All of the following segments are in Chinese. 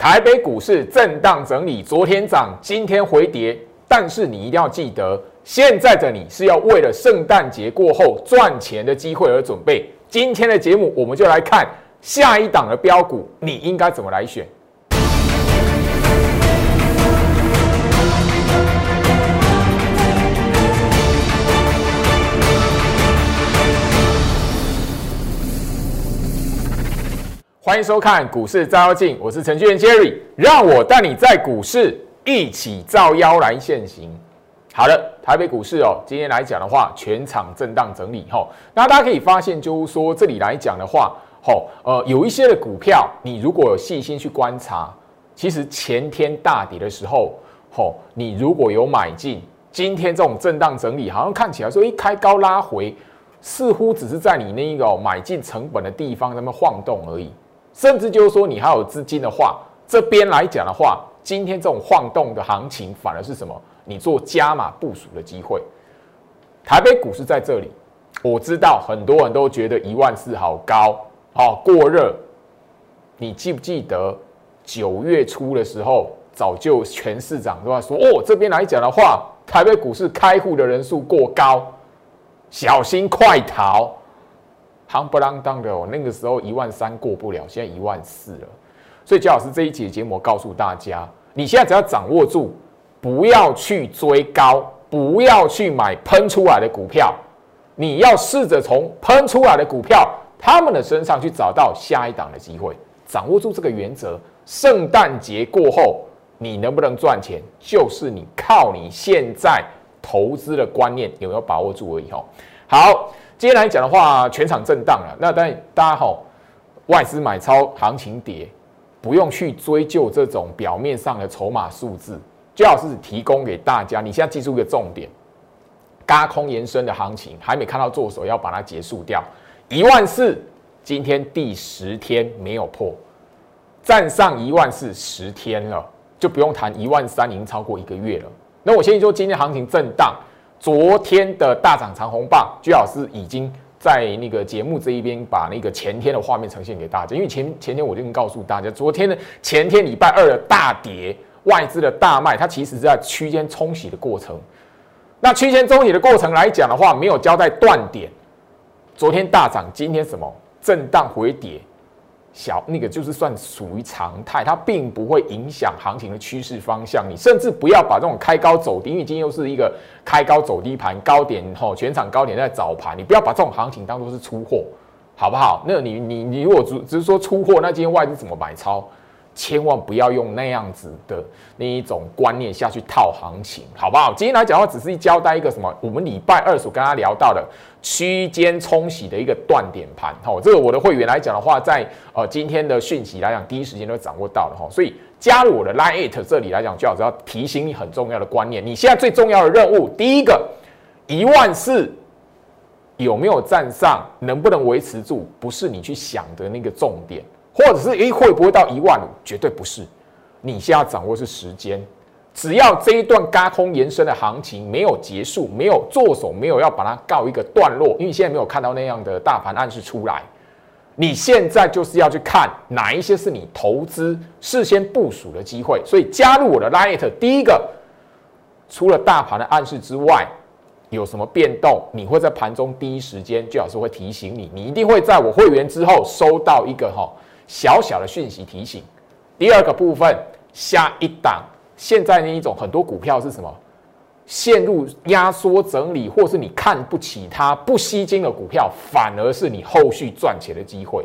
台北股市震荡整理，昨天涨，今天回跌，但是你一定要记得，现在的你是要为了圣诞节过后赚钱的机会而准备。今天的节目，我们就来看下一档的标股，你应该怎么来选。欢迎收看股市照妖镜，我是程序员 Jerry，让我带你在股市一起照妖来现行。好的，台北股市哦，今天来讲的话，全场震荡整理吼。那大家可以发现，就是说这里来讲的话，吼，呃，有一些的股票，你如果有细心去观察，其实前天大跌的时候，吼，你如果有买进，今天这种震荡整理，好像看起来说一开高拉回，似乎只是在你那一个买进成本的地方那么晃动而已。甚至就是说，你还有资金的话，这边来讲的话，今天这种晃动的行情，反而是什么？你做加码部署的机会。台北股市在这里，我知道很多人都觉得一万四好高，哦，过热。你记不记得九月初的时候，早就全市长都在说，哦，这边来讲的话，台北股市开户的人数过高，小心快逃。夯不啷当的哦，那个时候一万三过不了，现在一万四了。所以焦老师这一节节目告诉大家，你现在只要掌握住，不要去追高，不要去买喷出来的股票，你要试着从喷出来的股票他们的身上去找到下一档的机会。掌握住这个原则，圣诞节过后你能不能赚钱，就是你靠你现在投资的观念有没有把握住而已哦。好。今天来讲的话，全场震荡了。那但大家好，外资买超行情跌，不用去追究这种表面上的筹码数字，最好是提供给大家。你现在记住一个重点：，嘎空延伸的行情还没看到做手，要把它结束掉。一万四，今天第十天没有破，站上一万四十天了，就不用谈一万三，已经超过一个月了。那我先说今天行情震荡。昨天的大涨长红棒，居老师已经在那个节目这一边把那个前天的画面呈现给大家。因为前前天我就已经告诉大家，昨天的前天礼拜二的大跌，外资的大卖，它其实是在区间冲洗的过程。那区间冲洗的过程来讲的话，没有交代断点。昨天大涨，今天什么震荡回跌。小那个就是算属于常态，它并不会影响行情的趋势方向。你甚至不要把这种开高走低，因为今天又是一个开高走低盘，高点吼，全场高点在早盘，你不要把这种行情当做是出货，好不好？那你你你如果只只是说出货，那今天外资怎么买超？千万不要用那样子的那一种观念下去套行情，好不好？今天来讲的话，只是交代一个什么？我们礼拜二所跟他聊到的区间冲洗的一个断点盘。好，这个我的会员来讲的话，在呃今天的讯息来讲，第一时间都掌握到了哈。所以加入我的 Line It 这里来讲，就要只要提醒你很重要的观念。你现在最重要的任务，第一个一万四有没有站上，能不能维持住，不是你去想的那个重点。或者是诶会不会到一万五？绝对不是。你现在掌握是时间，只要这一段高空延伸的行情没有结束，没有做手，没有要把它告一个段落，因为现在没有看到那样的大盘暗示出来。你现在就是要去看哪一些是你投资事先部署的机会。所以加入我的 Light，第一个，除了大盘的暗示之外，有什么变动，你会在盘中第一时间，最好是会提醒你。你一定会在我会员之后收到一个哈。小小的讯息提醒，第二个部分，下一档现在那一种很多股票是什么？陷入压缩整理，或是你看不起它不吸金的股票，反而是你后续赚钱的机会。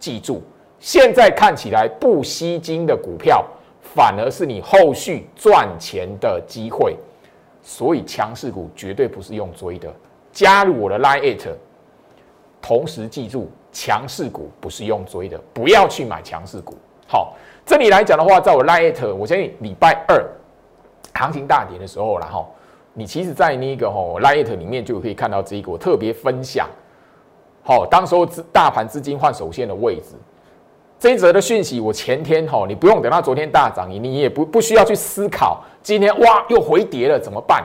记住，现在看起来不吸金的股票，反而是你后续赚钱的机会。所以强势股绝对不是用追的。加入我的 Line It，同时记住。强势股不是用追的，不要去买强势股。好，这里来讲的话，在我 Light，我相信礼拜二行情大跌的时候然后你其实，在那个吼 Light 里面就可以看到这一个我特别分享。好，当时候资大盘资金换手线的位置，这一则的讯息，我前天吼，你不用等到昨天大涨，你也不不需要去思考今天哇又回跌了怎么办？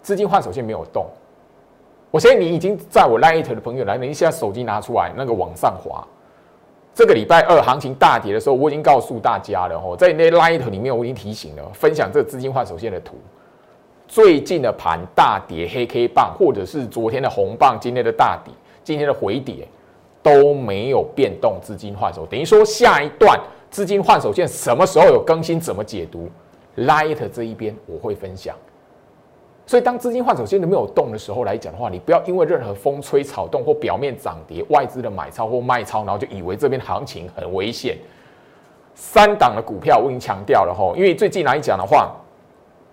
资金换手线没有动。我相信你已经在我 Light 的朋友来，你现在手机拿出来，那个往上滑，这个礼拜二行情大跌的时候，我已经告诉大家了哦，在那 Light 里面我已经提醒了，分享这个资金换手线的图。最近的盘大跌黑 K 棒，或者是昨天的红棒，今天的大跌，今天的回跌都没有变动资金换手，等于说下一段资金换手线什么时候有更新，怎么解读？Light 这一边我会分享。所以当资金换手线都没有动的时候来讲的话，你不要因为任何风吹草动或表面涨跌、外资的买超或卖超，然后就以为这边行情很危险。三档的股票我已经强调了哈，因为最近来讲的话。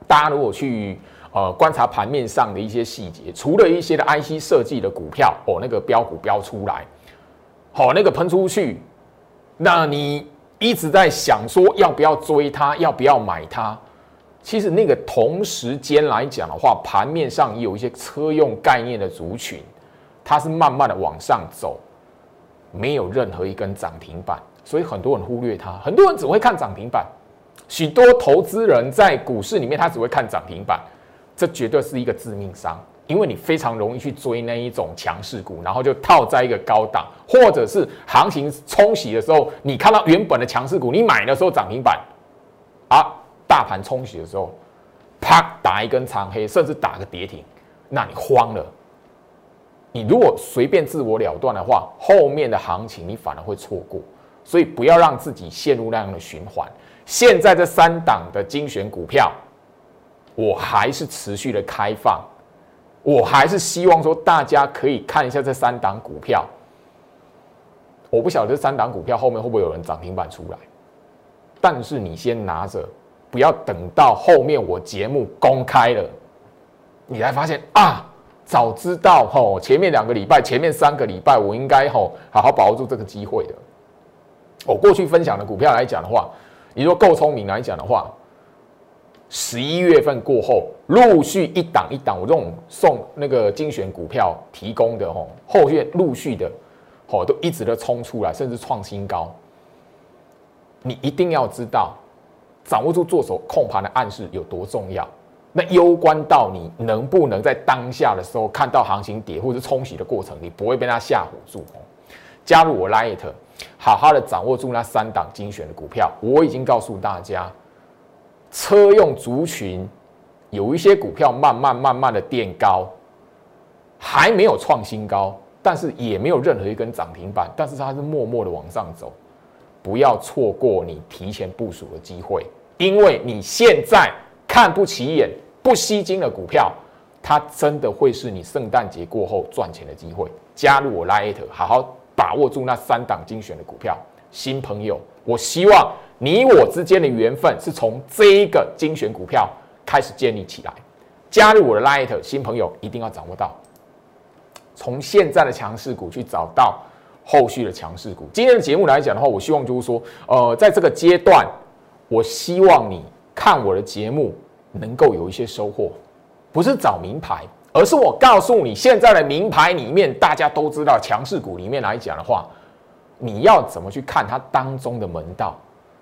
大家如果去呃观察盘面上的一些细节，除了一些的 IC 设计的股票哦，那个标股标出来，好，那个喷出去，那你一直在想说要不要追它，要不要买它？其实那个同时间来讲的话，盘面上有一些车用概念的族群，它是慢慢的往上走，没有任何一根涨停板，所以很多人忽略它，很多人只会看涨停板。许多投资人在股市里面，他只会看涨停板，这绝对是一个致命伤，因为你非常容易去追那一种强势股，然后就套在一个高档，或者是行情冲洗的时候，你看到原本的强势股，你买的时候涨停板，大盘冲洗的时候，啪打一根长黑，甚至打个跌停，那你慌了。你如果随便自我了断的话，后面的行情你反而会错过，所以不要让自己陷入那样的循环。现在这三档的精选股票，我还是持续的开放，我还是希望说大家可以看一下这三档股票。我不晓得这三档股票后面会不会有人涨停板出来，但是你先拿着，不要等到后面我节目公开了，你才发现啊，早知道吼，前面两个礼拜、前面三个礼拜，我应该吼好好把握住这个机会的。我过去分享的股票来讲的话。你说够聪明来讲的话，十一月份过后，陆续一档一档，我这种送那个精选股票提供的吼，后续陆续的，吼都一直的冲出来，甚至创新高。你一定要知道，掌握住做手控盘的暗示有多重要，那攸关到你能不能在当下的时候看到行情跌或者冲洗的过程，你不会被它吓唬住。加入我 Light。好好的掌握住那三档精选的股票，我已经告诉大家，车用族群有一些股票慢慢慢慢的垫高，还没有创新高，但是也没有任何一根涨停板，但是它是默默的往上走，不要错过你提前部署的机会，因为你现在看不起眼、不吸睛的股票，它真的会是你圣诞节过后赚钱的机会。加入我 Light，好好。把握住那三档精选的股票，新朋友，我希望你我之间的缘分是从这一个精选股票开始建立起来。加入我的 Light，新朋友一定要掌握到，从现在的强势股去找到后续的强势股。今天的节目来讲的话，我希望就是说，呃，在这个阶段，我希望你看我的节目能够有一些收获，不是找名牌。而是我告诉你，现在的名牌里面，大家都知道强势股里面来讲的话，你要怎么去看它当中的门道，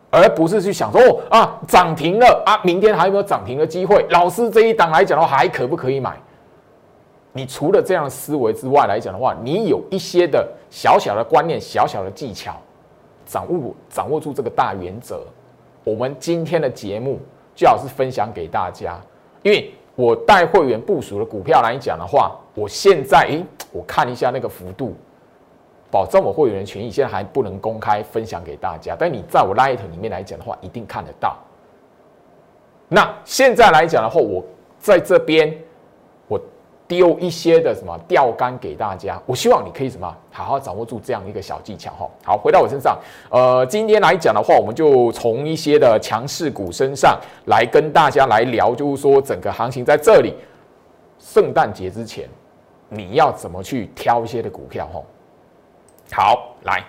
而不是去想说哦啊涨停了啊，明天还有没有涨停的机会？老师这一档来讲的话，还可不可以买？你除了这样思维之外来讲的话，你有一些的小小的观念、小小的技巧，掌握掌握住这个大原则。我们今天的节目最好是分享给大家，因为。我带会员部署的股票来讲的话，我现在诶，我看一下那个幅度，保证我会员的权益，现在还不能公开分享给大家。但你在我 Light 里面来讲的话，一定看得到。那现在来讲的话，我在这边。丢一些的什么钓竿给大家，我希望你可以什么好好掌握住这样一个小技巧哈。好，回到我身上，呃，今天来讲的话，我们就从一些的强势股身上来跟大家来聊，就是说整个行情在这里，圣诞节之前你要怎么去挑一些的股票哈。好，来。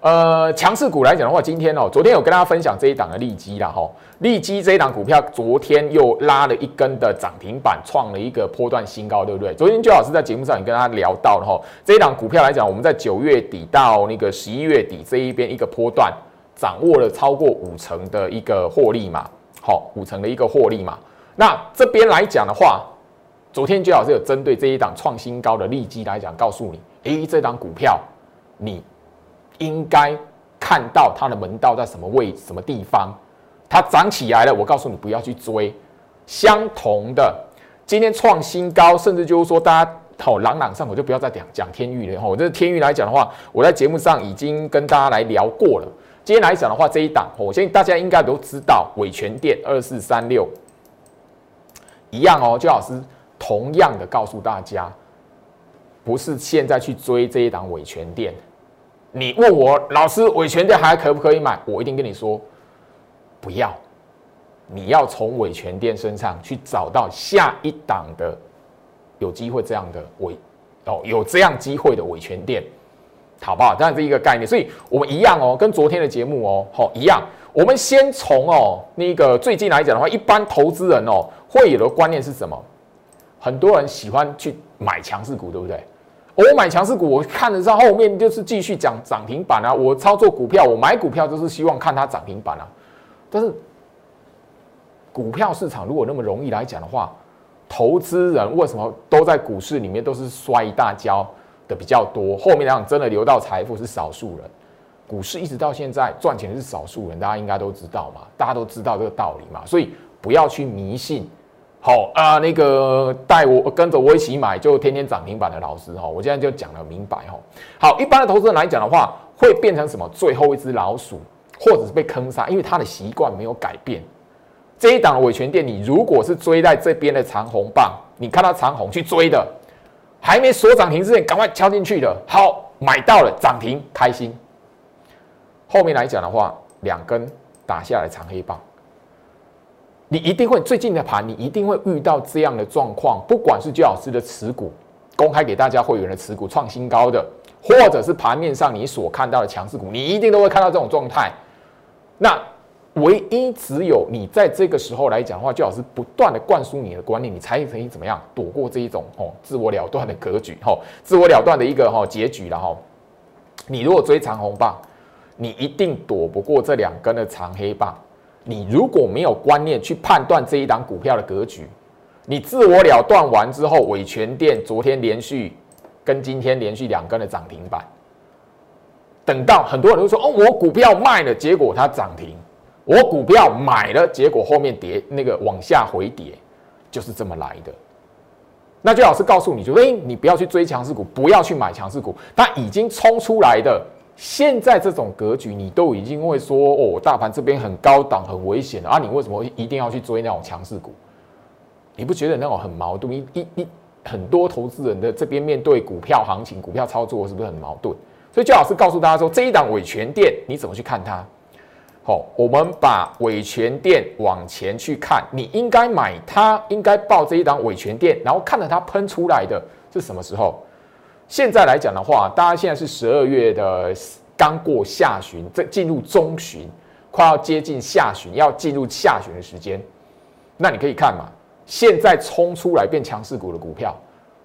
呃，强势股来讲的话，今天哦，昨天有跟大家分享这一档的利基啦哈。利基这一档股票，昨天又拉了一根的涨停板，创了一个波段新高，对不对？昨天就老师在节目上也跟大家聊到了哈，这一档股票来讲，我们在九月底到那个十一月底这一边一个波段，掌握了超过五成的一个获利嘛，好，五成的一个获利嘛。那这边来讲的话，昨天就老师有针对这一档创新高的利基来讲，告诉你，诶，这档股票你。应该看到它的门道在什么位、什么地方。它涨起来了，我告诉你不要去追。相同的，今天创新高，甚至就是说大家好朗朗上口，就不要再讲讲天域了哈。这天域来讲的话，我在节目上已经跟大家来聊过了。今天来讲的话，这一档，我相信大家应该都知道，伟全电二四三六一样哦。周老师同样的告诉大家，不是现在去追这一档伟全电。你问我老师，伟全店还可不可以买？我一定跟你说，不要。你要从伟全店身上去找到下一档的有机会这样的伟哦，有这样机会的伟全店。好不好？这样子一个概念，所以我们一样哦，跟昨天的节目哦，好一样。我们先从哦那个最近来讲的话，一般投资人哦会有的观念是什么？很多人喜欢去买强势股，对不对？我买强势股，我看得上后面就是继续讲涨停板啊。我操作股票，我买股票就是希望看它涨停板啊。但是股票市场如果那么容易来讲的话，投资人为什么都在股市里面都是摔一大跤？的比较多，后面来讲真的留到财富是少数人，股市一直到现在赚钱是少数人，大家应该都知道嘛，大家都知道这个道理嘛，所以不要去迷信。好啊，那个带我跟着我一起买就天天涨停板的老师哈，我现在就讲了明白哈。好，一般的投资人来讲的话，会变成什么？最后一只老鼠，或者是被坑杀，因为他的习惯没有改变。这一档的伟权店，你如果是追在这边的长红棒，你看到长红去追的。还没锁涨停之前，赶快敲进去的。好，买到了涨停，开心。后面来讲的话，两根打下来长黑棒，你一定会最近的盘，你一定会遇到这样的状况。不管是周老师的持股公开给大家会员的持股创新高的，或者是盘面上你所看到的强势股，你一定都会看到这种状态。那。唯一只有你在这个时候来讲的话，最好是不断的灌输你的观念，你才可以怎么样躲过这一种哦自我了断的格局，哈，自我了断的一个哈结局了哈。你如果追长红棒，你一定躲不过这两根的长黑棒。你如果没有观念去判断这一档股票的格局，你自我了断完之后，伟全电昨天连续跟今天连续两根的涨停板，等到很多人都说哦，我股票卖了，结果它涨停。我股票买了，结果后面跌，那个往下回跌，就是这么来的。那就老师告诉你，就哎，你不要去追强势股，不要去买强势股，它已经冲出来的。现在这种格局，你都已经会说哦，大盘这边很高档，很危险啊！你为什么一定要去追那种强势股？你不觉得那种很矛盾？一、一、一很多投资人的这边面对股票行情、股票操作，是不是很矛盾？所以，就老师告诉大家说，这一档伟权店，你怎么去看它？好，我们把伟权店往前去看，你应该买它，应该报这一档伟权店，然后看着它喷出来的是什么时候？现在来讲的话，大家现在是十二月的刚过下旬，这进入中旬，快要接近下旬，要进入下旬的时间。那你可以看嘛，现在冲出来变强势股的股票，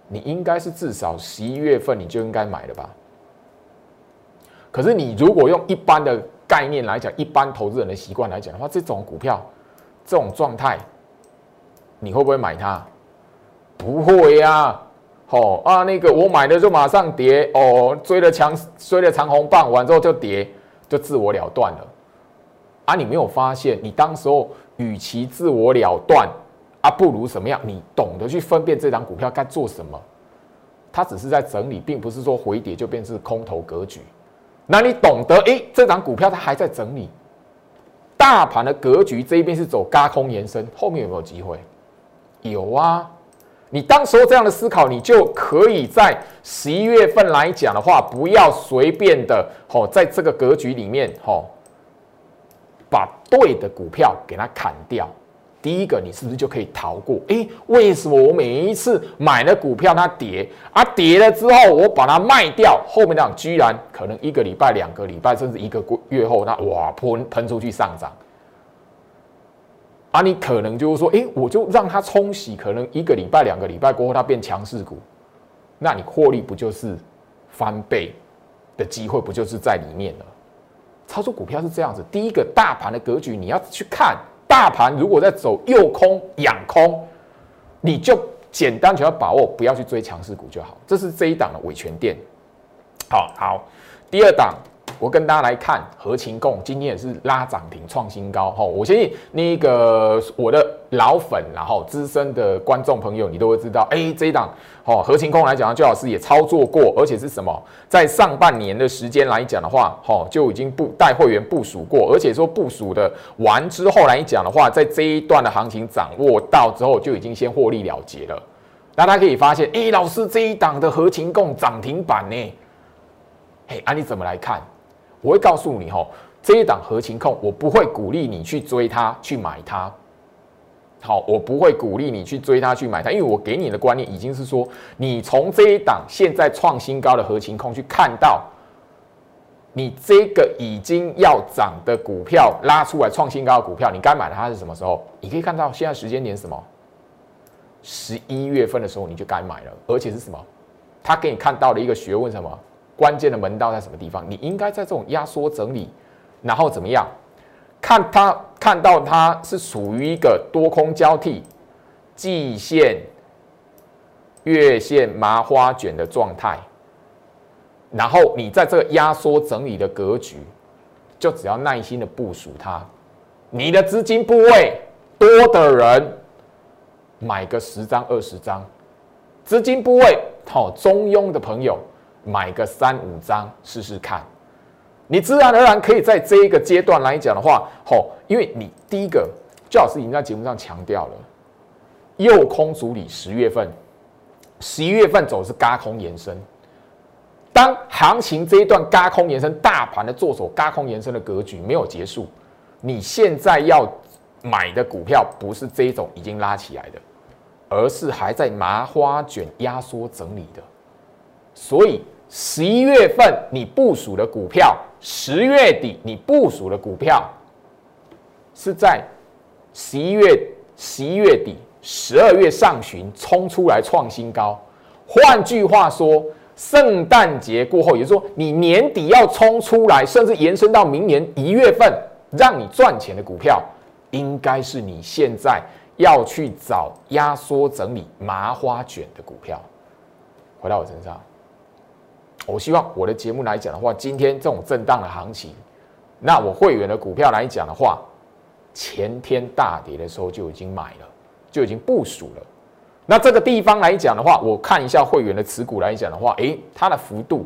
你应该是至少十一月份你就应该买了吧？可是你如果用一般的。概念来讲，一般投资人的习惯来讲的话，这种股票，这种状态，你会不会买它？不会呀，哦啊，那个我买的就马上跌哦，追了强，追了长红棒，完之后就跌，就自我了断了。啊，你没有发现，你当时候与其自我了断，啊，不如什么样？你懂得去分辨这张股票该做什么。它只是在整理，并不是说回跌就变成空头格局。那你懂得？哎，这张股票它还在整理，大盘的格局这一边是走高空延伸，后面有没有机会？有啊！你当时候这样的思考，你就可以在十一月份来讲的话，不要随便的哦，在这个格局里面哦，把对的股票给它砍掉。第一个，你是不是就可以逃过？诶，为什么我每一次买了股票它跌啊？跌了之后我把它卖掉，后面那居然可能一个礼拜、两个礼拜，甚至一个月后，那哇喷喷出去上涨啊！你可能就是说，诶，我就让它冲洗，可能一个礼拜、两个礼拜过后它变强势股，那你获利不就是翻倍的机会？不就是在里面了？操作股票是这样子，第一个大盘的格局你要去看。大盘如果在走右空、仰空，你就简单只要把握，不要去追强势股就好。这是这一档的维权店。好好，第二档我跟大家来看合情共今天也是拉涨停创新高哈，我相信那个我的老粉然后资深的观众朋友，你都会知道，哎，这一档哦合情共来讲，周老师也操作过，而且是什么，在上半年的时间来讲的话，哈就已经部带会员部署过，而且说部署的完之后来讲的话，在这一段的行情掌握到之后，就已经先获利了结了。那大家可以发现，哎，老师这一档的合情共涨停板呢？嘿，啊，你怎么来看？我会告诉你吼，这一档合情控，我不会鼓励你去追它，去买它。好，我不会鼓励你去追它，去买它，因为我给你的观念已经是说，你从这一档现在创新高的合情控去看到，你这个已经要涨的股票拉出来创新高的股票，你该买它是什么时候？你可以看到现在时间点什么？十一月份的时候你就该买了，而且是什么？他给你看到的一个学问什么？关键的门道在什么地方？你应该在这种压缩整理，然后怎么样？看它看到它是属于一个多空交替、季线、月线麻花卷的状态，然后你在这个压缩整理的格局，就只要耐心的部署它。你的资金部位多的人，买个十张二十张；资金部位好中庸的朋友。买个三五张试试看，你自然而然可以在这一个阶段来讲的话，吼，因为你第一个，周老师已经在节目上强调了，右空主理十月份、十一月份走是嘎空延伸，当行情这一段嘎空延伸，大盘的做手嘎空延伸的格局没有结束，你现在要买的股票不是这种已经拉起来的，而是还在麻花卷压缩整理的，所以。十一月份你部署的股票，十月底你部署的股票，是在十一月十一月底、十二月上旬冲出来创新高。换句话说，圣诞节过后，也就是说你年底要冲出来，甚至延伸到明年一月份让你赚钱的股票，应该是你现在要去找压缩整理麻花卷的股票。回到我身上。我希望我的节目来讲的话，今天这种震荡的行情，那我会员的股票来讲的话，前天大跌的时候就已经买了，就已经部署了。那这个地方来讲的话，我看一下会员的持股来讲的话，诶，它的幅度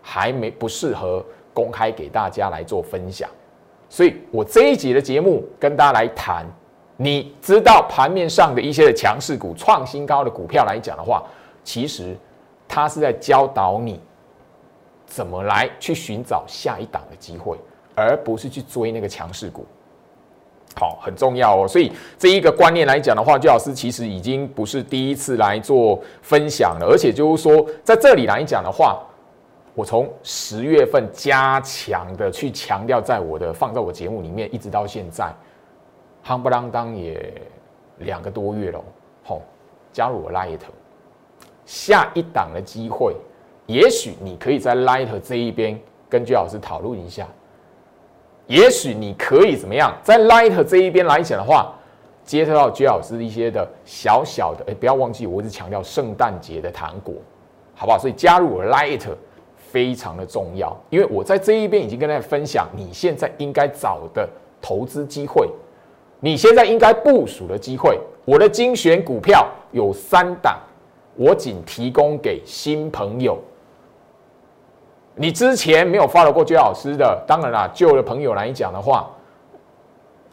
还没不适合公开给大家来做分享，所以我这一集的节目跟大家来谈，你知道盘面上的一些的强势股、创新高的股票来讲的话，其实它是在教导你。怎么来去寻找下一档的机会，而不是去追那个强势股？好，很重要哦。所以这一个观念来讲的话，朱老师其实已经不是第一次来做分享了，而且就是说，在这里来讲的话，我从十月份加强的去强调，在我的放在我节目里面，一直到现在，夯不啷当也两个多月了。好，加入我 Light，下一档的机会。也许你可以在 Light 这一边跟居老师讨论一下。也许你可以怎么样，在 Light 这一边来讲的话，接触到居老师一些的小小的，哎，不要忘记，我一直强调圣诞节的糖果，好不好？所以加入我 Light 非常的重要，因为我在这一边已经跟大家分享，你现在应该找的投资机会，你现在应该部署的机会，我的精选股票有三档，我仅提供给新朋友。你之前没有 follow 过 J 老师的，当然啦，旧的朋友来讲的话，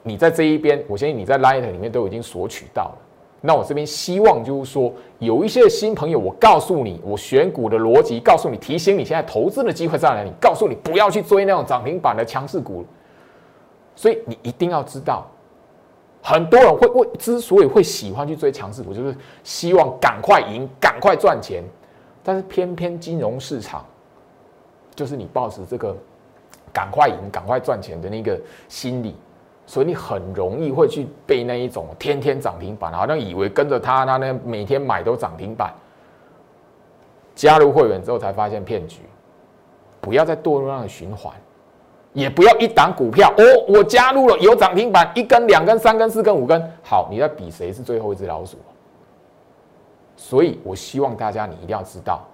你在这一边，我相信你在 Light 里面都已经索取到了。那我这边希望就是说，有一些新朋友，我告诉你，我选股的逻辑，告诉你，提醒你现在投资的机会在哪里，告诉你不要去追那种涨停板的强势股。所以你一定要知道，很多人会为之所以会喜欢去追强势股，就是希望赶快赢、赶快赚钱，但是偏偏金融市场。就是你抱持这个赶快赢、赶快赚钱的那个心理，所以你很容易会去被那一种天天涨停板，好像以为跟着他，他呢每天买都涨停板。加入会员之后才发现骗局，不要再堕入那个循环，也不要一档股票哦，我加入了有涨停板，一根、两根、三根、四根、五根，好，你在比谁是最后一只老鼠。所以我希望大家你一定要知道，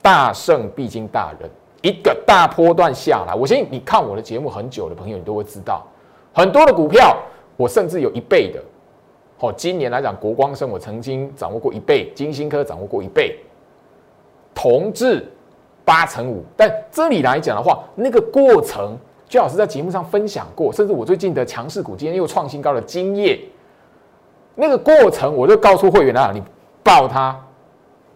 大胜必经大人。一个大波段下来，我相信你看我的节目很久的朋友，你都会知道，很多的股票，我甚至有一倍的。哦，今年来讲，国光生我曾经掌握过一倍，金星科掌握过一倍，同质八成五。但这里来讲的话，那个过程，最好是在节目上分享过，甚至我最近的强势股今天又创新高的经验，那个过程我就告诉会员啊，你抱它，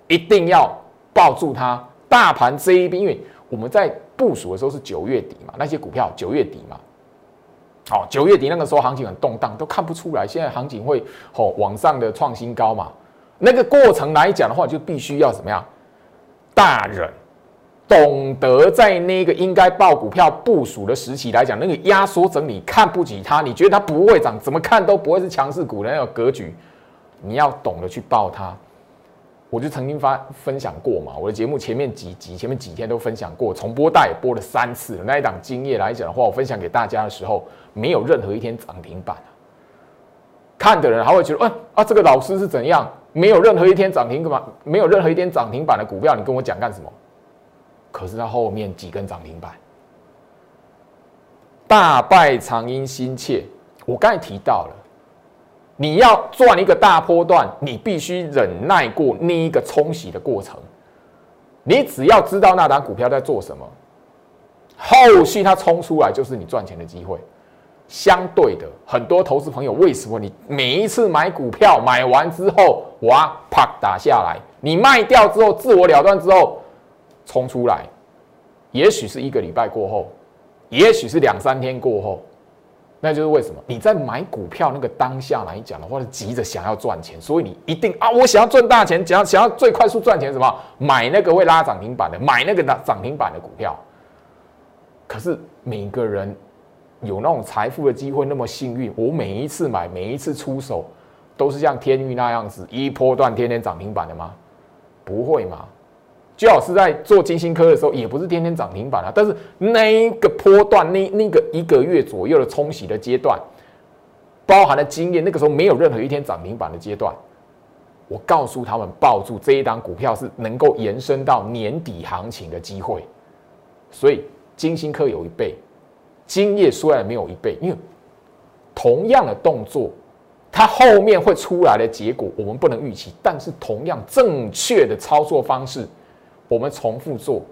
一定要抱住它。大盘这一边，因为我们在部署的时候是九月底嘛，那些股票九月底嘛。好，九月底那个时候行情很动荡，都看不出来。现在行情会吼往上的创新高嘛？那个过程来讲的话，就必须要怎么样？大人懂得在那个应该报股票部署的时期来讲，那个压缩整理看不起它，你觉得它不会涨，怎么看都不会是强势股的那个格局，你要懂得去报它。我就曾经发分享过嘛，我的节目前面几集、前面几天都分享过，重播带播了三次了。那一档经验来讲的话，我分享给大家的时候，没有任何一天涨停板啊。看的人还会觉得，嗯啊，这个老师是怎样？没有任何一天涨停板，没有任何一天涨停板的股票，你跟我讲干什么？可是他后面几根涨停板，大败长阴心切。我刚才提到了。你要赚一个大波段，你必须忍耐过那一个冲洗的过程。你只要知道那档股票在做什么，后续它冲出来就是你赚钱的机会。相对的，很多投资朋友为什么你每一次买股票买完之后，哇，啪打下来，你卖掉之后自我了断之后冲出来，也许是一个礼拜过后，也许是两三天过后。那就是为什么你在买股票那个当下来讲的话，急着想要赚钱，所以你一定啊，我想要赚大钱，想要想要最快速赚钱，什么买那个会拉涨停板的，买那个涨涨停板的股票。可是每个人有那种财富的机会那么幸运，我每一次买，每一次出手，都是像天域那样子一波段天天涨停板的吗？不会嘛。最好是在做金星科的时候，也不是天天涨停板啊。但是那个波段，那那个一个月左右的冲洗的阶段，包含了经验，那个时候没有任何一天涨停板的阶段。我告诉他们，抱住这一档股票是能够延伸到年底行情的机会。所以金星科有一倍，金业虽然没有一倍，因为同样的动作，它后面会出来的结果我们不能预期，但是同样正确的操作方式。我们重复做，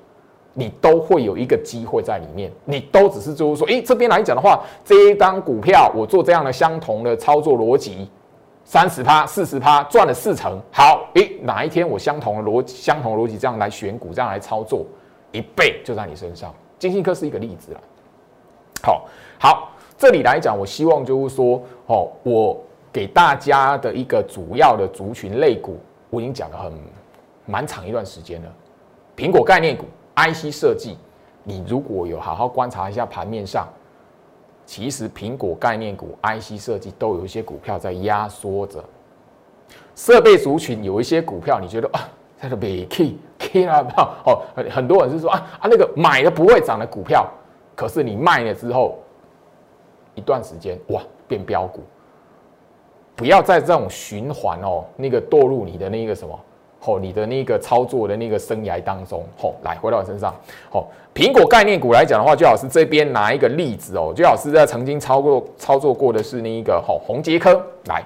你都会有一个机会在里面。你都只是就是说，诶，这边来讲的话，这一张股票我做这样的相同的操作逻辑，三十趴、四十趴赚了四成。好，诶，哪一天我相同的逻、相同逻辑这样来选股、这样来操作，一倍就在你身上。金信科是一个例子了。好，好，这里来讲，我希望就是说，哦，我给大家的一个主要的族群类股，我已经讲了很蛮长一段时间了。苹果概念股、IC 设计，你如果有好好观察一下盘面上，其实苹果概念股、IC 设计都有一些股票在压缩着。设备族群有一些股票，你觉得啊，它的没 K K 了票哦，很多人是说啊啊那个买的不会涨的股票，可是你卖了之后，一段时间哇变标股，不要在这种循环哦，那个堕入你的那个什么。哦，你的那个操作的那个生涯当中，哦，来回到我身上，哦，苹果概念股来讲的话，最好是这边拿一个例子哦，最好是在曾经操作操作过的是那一个，哦，红杰科来，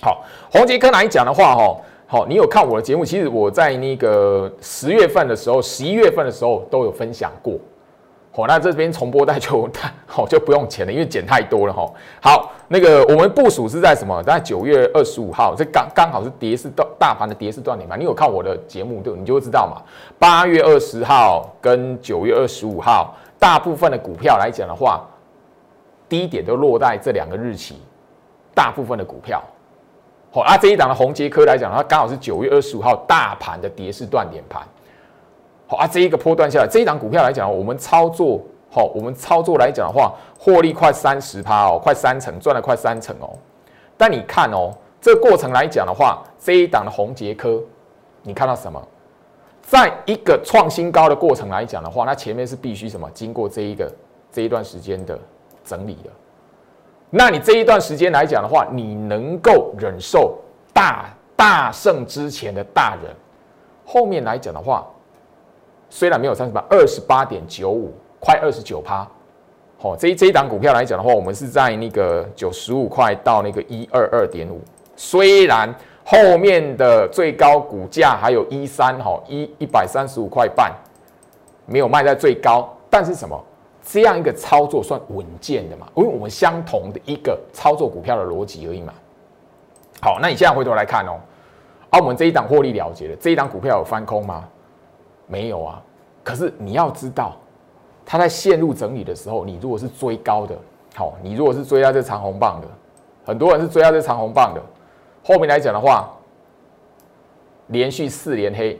好，红杰科来讲的话，哈，好，你有看我的节目？其实我在那个十月份的时候，十一月份的时候都有分享过。好，那这边重播带就 好就不用钱了，因为减太多了哈。好，那个我们部署是在什么？在九月二十五号，这刚刚好是跌势大大盘的跌势断点嘛。你有看我的节目对，你就会知道嘛。八月二十号跟九月二十五号，大部分的股票来讲的话，低点都落在这两个日期。大部分的股票，好啊，这一档的红杰科来讲，它刚好是九月二十五号大盘的跌势断点盘。好啊，这一个波段下来，这一档股票来讲，我们操作好，我们操作来讲的话，获利快三十趴哦，快三成，赚了快三成哦。但你看哦，这个过程来讲的话，这一档的红杰科，你看到什么？在一个创新高的过程来讲的话，那前面是必须什么？经过这一个这一段时间的整理的。那你这一段时间来讲的话，你能够忍受大大胜之前的大人，后面来讲的话。虽然没有三十八，二十八点九五，快二十九趴。好，这这一档股票来讲的话，我们是在那个九十五块到那个一二二点五。虽然后面的最高股价还有一三哈一一百三十五块半，没有卖在最高，但是什么这样一个操作算稳健的嘛？因为我们相同的一个操作股票的逻辑而已嘛。好，那你现在回头来看哦，啊，我们这一档获利了结了，这一档股票有翻空吗？没有啊。可是你要知道。它在陷入整理的时候，你如果是追高的，好，你如果是追到这长红棒的，很多人是追到这长红棒的，后面来讲的话，连续四连黑，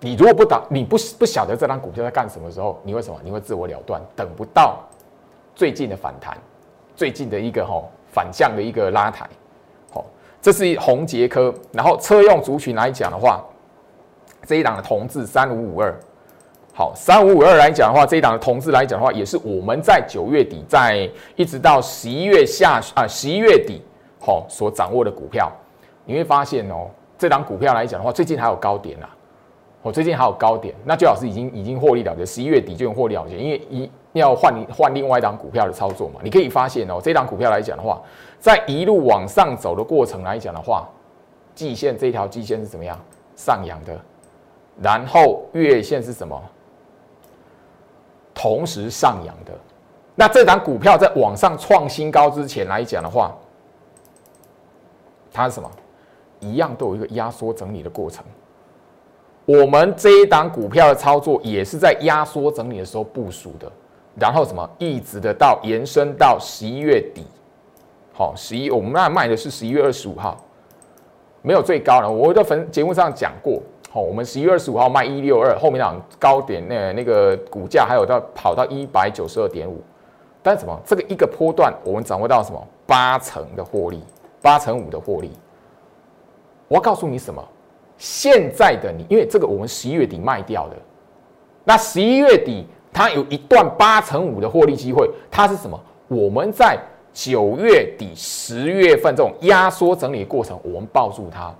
你如果不打，你不不晓得这张股票在干什么时候，你为什么你会自我了断，等不到最近的反弹，最近的一个哈反向的一个拉抬，好，这是红杰科，然后车用族群来讲的话，这一档的同志三五五二。好，三五五二来讲的话，这一档的同志来讲的话，也是我们在九月底，在一直到十一月下啊十一月底，好所掌握的股票，你会发现哦，这档股票来讲的话，最近还有高点呐，我最近还有高点，那最好是已经已经获利了结，十一月底就用获利了结，因为一要换换另外一档股票的操作嘛，你可以发现哦，这档股票来讲的话，在一路往上走的过程来讲的话，季线这一条季线是怎么样？上扬的，然后月线是什么？同时上扬的，那这档股票在往上创新高之前来讲的话，它是什么？一样都有一个压缩整理的过程。我们这一档股票的操作也是在压缩整理的时候部署的，然后什么一直的到延伸到十一月底。好，十一我们那卖的是十一月二十五号，没有最高了。我在粉节目上讲过。好，我们十一月二十五号卖一六二，后面那高点那那个股价还有到跑到一百九十二点五，但是什么？这个一个波段我们掌握到什么？八成的获利，八成五的获利。我要告诉你什么？现在的你，因为这个我们十一月底卖掉的，那十一月底它有一段八成五的获利机会，它是什么？我们在九月底、十月份这种压缩整理过程，我们抱住它。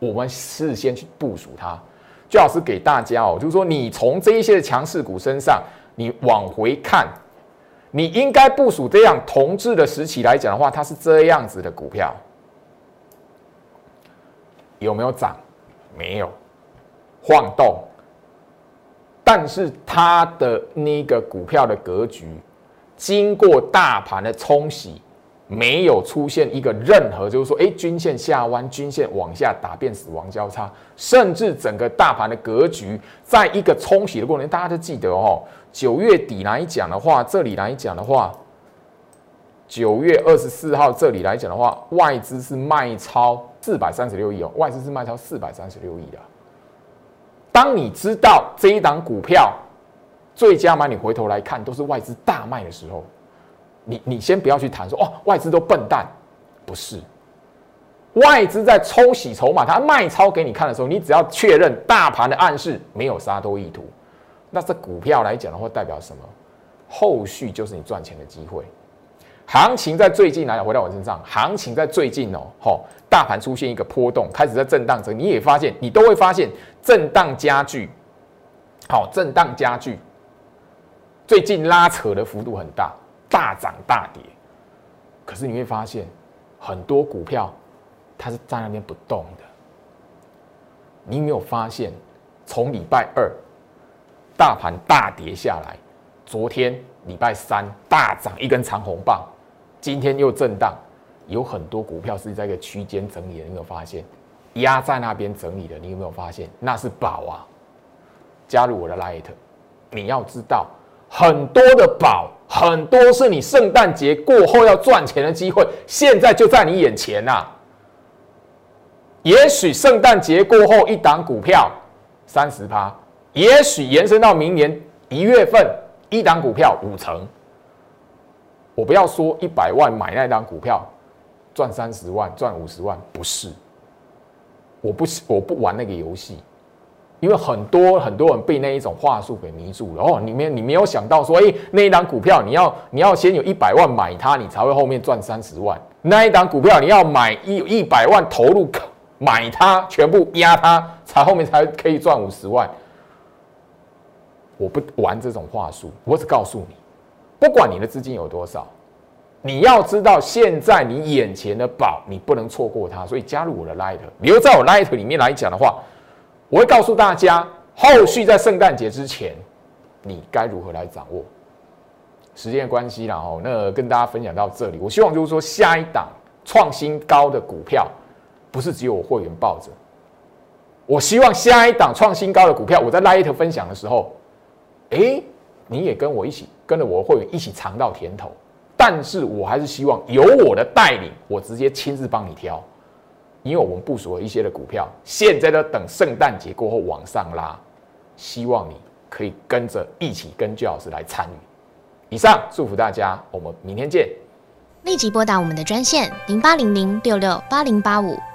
我们事先去部署它，最好是给大家哦，就是说你从这一些强势股身上，你往回看，你应该部署这样同质的时期来讲的话，它是这样子的股票，有没有涨？没有，晃动，但是它的那个股票的格局，经过大盘的冲洗。没有出现一个任何，就是说，哎，均线下弯，均线往下打变死亡交叉，甚至整个大盘的格局，在一个冲洗的过程，大家都记得哦。九月底来讲的话，这里来讲的话，九月二十四号这里来讲的话，外资是卖超四百三十六亿哦，外资是卖超四百三十六亿的。当你知道这一档股票最佳买，你回头来看，都是外资大卖的时候。你你先不要去谈说哦，外资都笨蛋，不是，外资在抽洗筹码，它卖超给你看的时候，你只要确认大盘的暗示没有杀多意图，那这股票来讲的话，代表什么？后续就是你赚钱的机会。行情在最近来讲，回到我身上，行情在最近哦，吼，大盘出现一个波动，开始在震荡着，你也发现，你都会发现震荡加剧，好，震荡加剧，最近拉扯的幅度很大。大涨大跌，可是你会发现很多股票它是在那边不动的。你有没有发现，从礼拜二大盘大跌下来，昨天礼拜三大涨一根长红棒，今天又震荡，有很多股票是在一个区间整理的。你有没有发现压在那边整理的？你有没有发现那是宝啊？加入我的 Light，你要知道很多的宝。很多是你圣诞节过后要赚钱的机会，现在就在你眼前呐。也许圣诞节过后一档股票三十趴，也许延伸到明年一月份一档股票五成。我不要说一百万买那档股票赚三十万赚五十万，不是，我不我不玩那个游戏。因为很多很多人被那一种话术给迷住了哦，你没你没有想到说，哎，那一档股票你要你要先有一百万买它，你才会后面赚三十万。那一档股票你要买一一百万投入买它，全部压它，才后面才可以赚五十万。我不玩这种话术，我只告诉你，不管你的资金有多少，你要知道现在你眼前的宝，你不能错过它。所以加入我的 Light，留在我 Light 里面来讲的话，我会告诉大家，后续在圣诞节之前，你该如何来掌握。时间关系啦，哦，那跟大家分享到这里。我希望就是说，下一档创新高的股票，不是只有我会员抱着。我希望下一档创新高的股票，我在 Light 分享的时候，哎，你也跟我一起，跟着我会员一起尝到甜头。但是我还是希望有我的带领，我直接亲自帮你挑，因为我们部署了一些的股票，现在都等圣诞节过后往上拉，希望你可以跟着一起跟焦老师来参与。以上祝福大家，我们明天见。立即拨打我们的专线零八零零六六八零八五